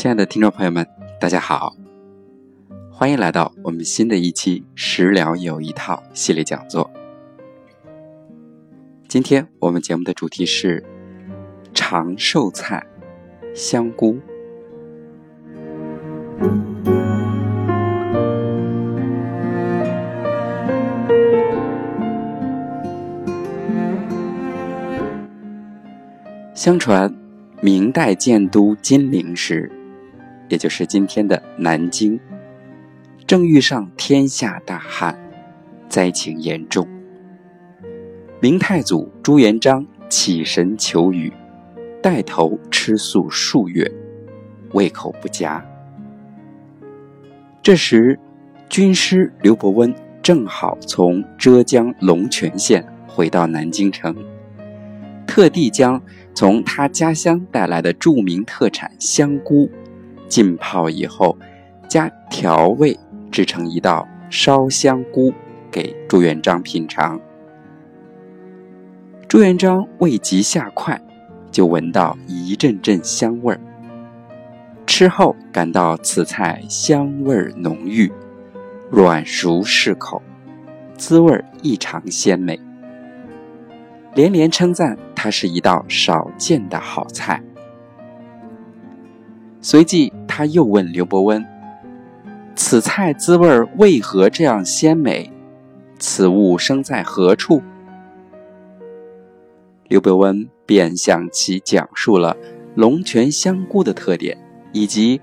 亲爱的听众朋友们，大家好，欢迎来到我们新的一期“食疗有一套”系列讲座。今天我们节目的主题是长寿菜——香菇。相传，明代建都金陵时，也就是今天的南京，正遇上天下大旱，灾情严重。明太祖朱元璋起神求雨，带头吃素数月，胃口不佳。这时，军师刘伯温正好从浙江龙泉县回到南京城，特地将。从他家乡带来的著名特产香菇，浸泡以后，加调味制成一道烧香菇，给朱元璋品尝。朱元璋味极下筷，就闻到一阵阵香味儿。吃后感到此菜香味浓郁，软熟适口，滋味异常鲜美。连连称赞它是一道少见的好菜。随即，他又问刘伯温：“此菜滋味为何这样鲜美？此物生在何处？”刘伯温便向其讲述了龙泉香菇的特点，以及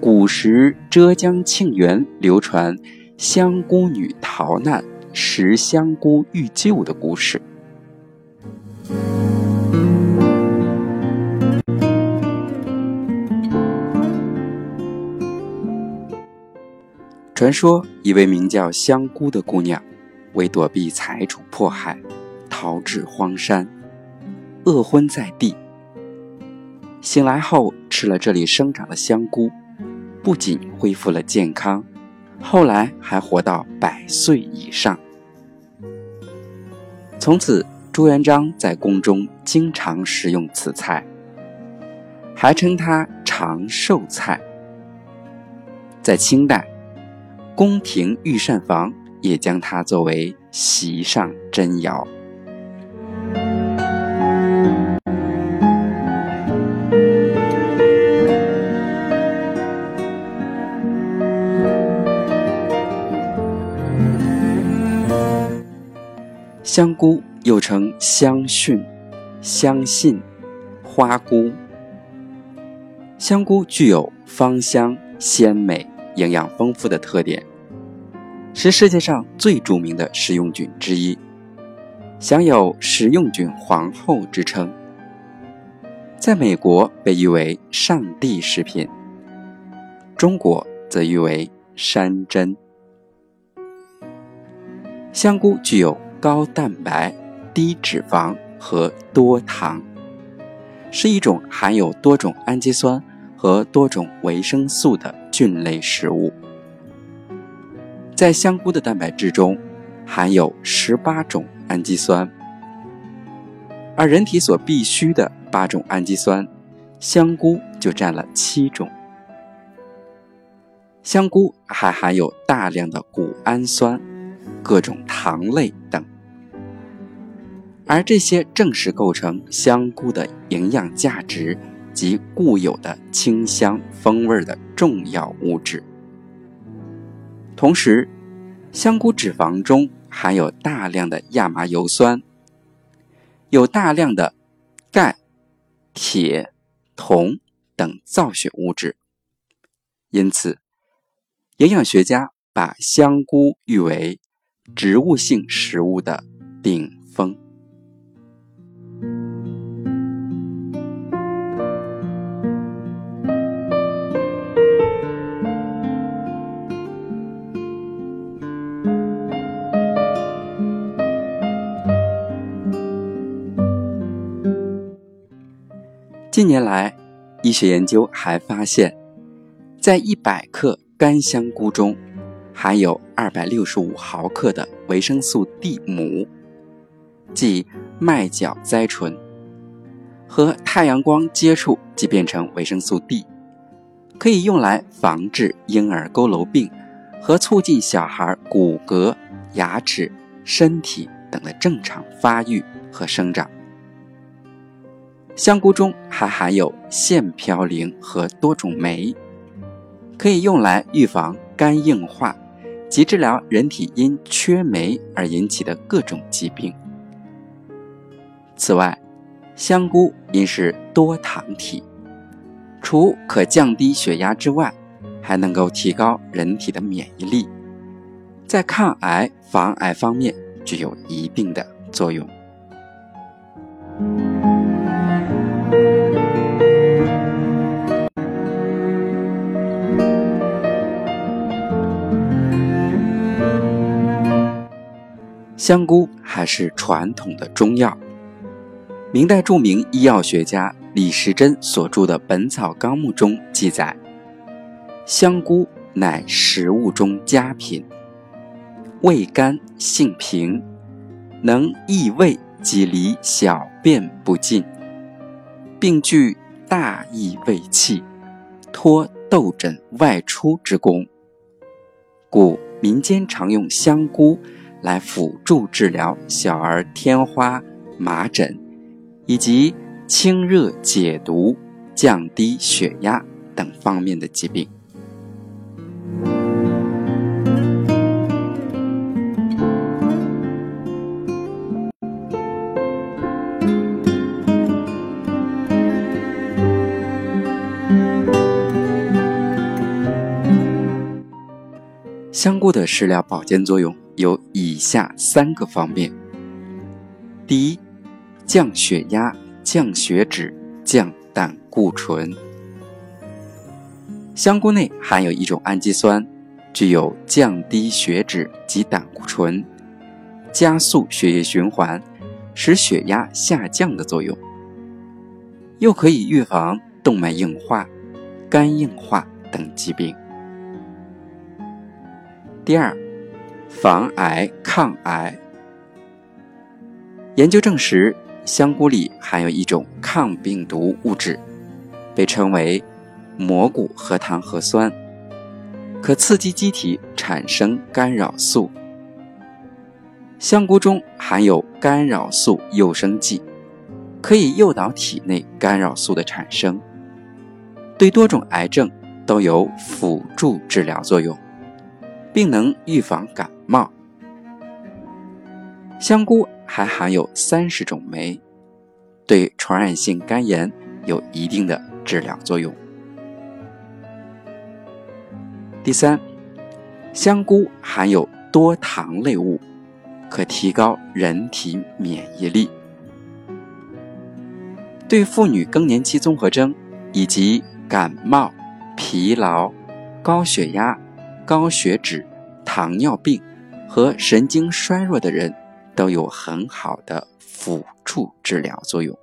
古时浙江庆元流传香菇女逃难食香菇遇救的故事。传说，一位名叫香菇的姑娘，为躲避财主迫害，逃至荒山，饿昏在地。醒来后吃了这里生长的香菇，不仅恢复了健康，后来还活到百岁以上。从此，朱元璋在宫中经常食用此菜，还称它长寿菜。在清代。宫廷御膳房也将它作为席上珍肴。香菇又称香蕈、香杏、花菇。香菇具有芳香、鲜美、营养丰富的特点。是世界上最著名的食用菌之一，享有“食用菌皇后”之称。在美国被誉为“上帝食品”，中国则誉为“山珍”。香菇具有高蛋白、低脂肪和多糖，是一种含有多种氨基酸和多种维生素的菌类食物。在香菇的蛋白质中，含有十八种氨基酸，而人体所必需的八种氨基酸，香菇就占了七种。香菇还含有大量的谷氨酸、各种糖类等，而这些正是构成香菇的营养价值及固有的清香风味的重要物质。同时，香菇脂肪中含有大量的亚麻油酸，有大量的钙、铁、铜等造血物质，因此，营养学家把香菇誉为植物性食物的顶峰。近年来，医学研究还发现，在一百克干香菇中，含有二百六十五毫克的维生素 D 母，即麦角甾醇，和太阳光接触即变成维生素 D，可以用来防治婴儿佝偻病和促进小孩骨骼、牙齿、身体等的正常发育和生长。香菇中还含有腺嘌呤和多种酶，可以用来预防肝硬化及治疗人体因缺酶而引起的各种疾病。此外，香菇因是多糖体。除可降低血压之外，还能够提高人体的免疫力，在抗癌防癌方面具有一定的作用。香菇还是传统的中药。明代著名医药学家李时珍所著的《本草纲目》中记载，香菇乃食物中佳品，味甘性平，能益胃及离小便不尽，并具大益胃气、脱痘疹外出之功，故民间常用香菇来辅助治疗小儿天花、麻疹。以及清热解毒、降低血压等方面的疾病。香菇的食疗保健作用有以下三个方面：第一，降血压、降血脂、降胆固醇。香菇内含有一种氨基酸，具有降低血脂及胆固醇、加速血液循环、使血压下降的作用，又可以预防动脉硬化、肝硬化等疾病。第二，防癌抗癌。研究证实。香菇里含有一种抗病毒物质，被称为蘑菇核糖核酸，可刺激机体产生干扰素。香菇中含有干扰素诱生剂，可以诱导体内干扰素的产生，对多种癌症都有辅助治疗作用，并能预防感冒。香菇。还含有三十种酶，对传染性肝炎有一定的治疗作用。第三，香菇含有多糖类物，可提高人体免疫力。对妇女更年期综合征以及感冒、疲劳、高血压、高血脂、糖尿病和神经衰弱的人。都有很好的辅助治疗作用。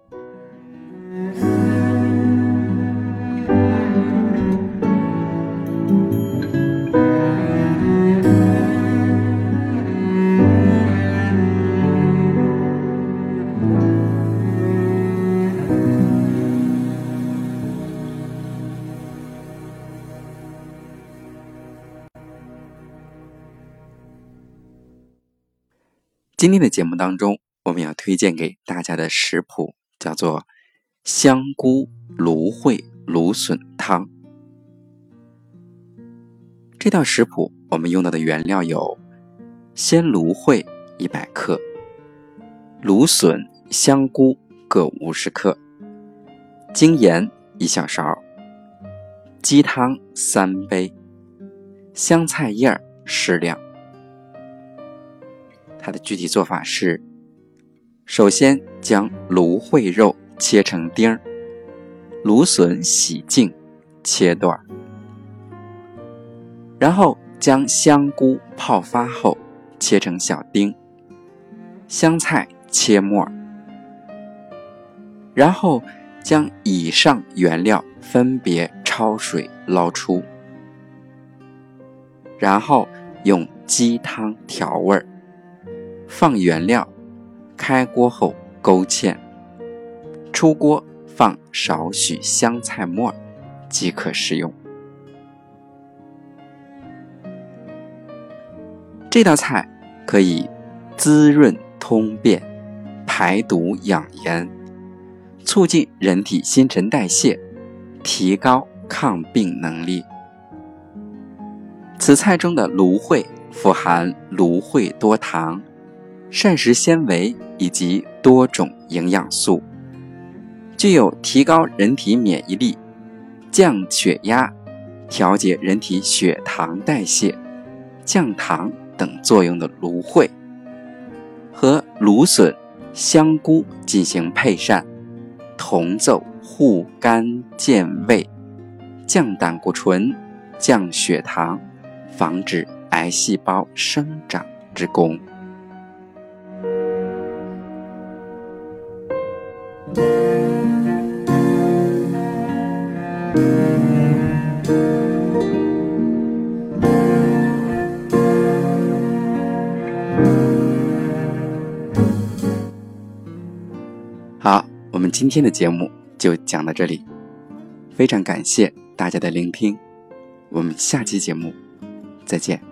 今天的节目当中，我们要推荐给大家的食谱叫做香菇芦荟芦笋汤。这道食谱我们用到的原料有鲜芦荟一百克、芦笋、香菇各五十克、精盐一小勺、鸡汤三杯、香菜叶适量。它的具体做法是：首先将芦荟肉切成丁儿，芦笋洗净切段儿，然后将香菇泡发后切成小丁，香菜切末，然后将以上原料分别焯水捞出，然后用鸡汤调味儿。放原料开锅后勾芡出锅放少许香菜末即可食用。这道菜可以滋润通便排毒养颜促进人体新陈代谢提高抗病能力。此菜中的芦荟富含芦荟多糖膳食纤维以及多种营养素，具有提高人体免疫力、降血压、调节人体血糖代谢、降糖等作用的芦荟，和芦笋、香菇进行配膳，同奏护肝健胃、降胆固醇、降血糖。防止癌细胞生长之功。好，我们今天的节目就讲到这里，非常感谢大家的聆听，我们下期节目。再见。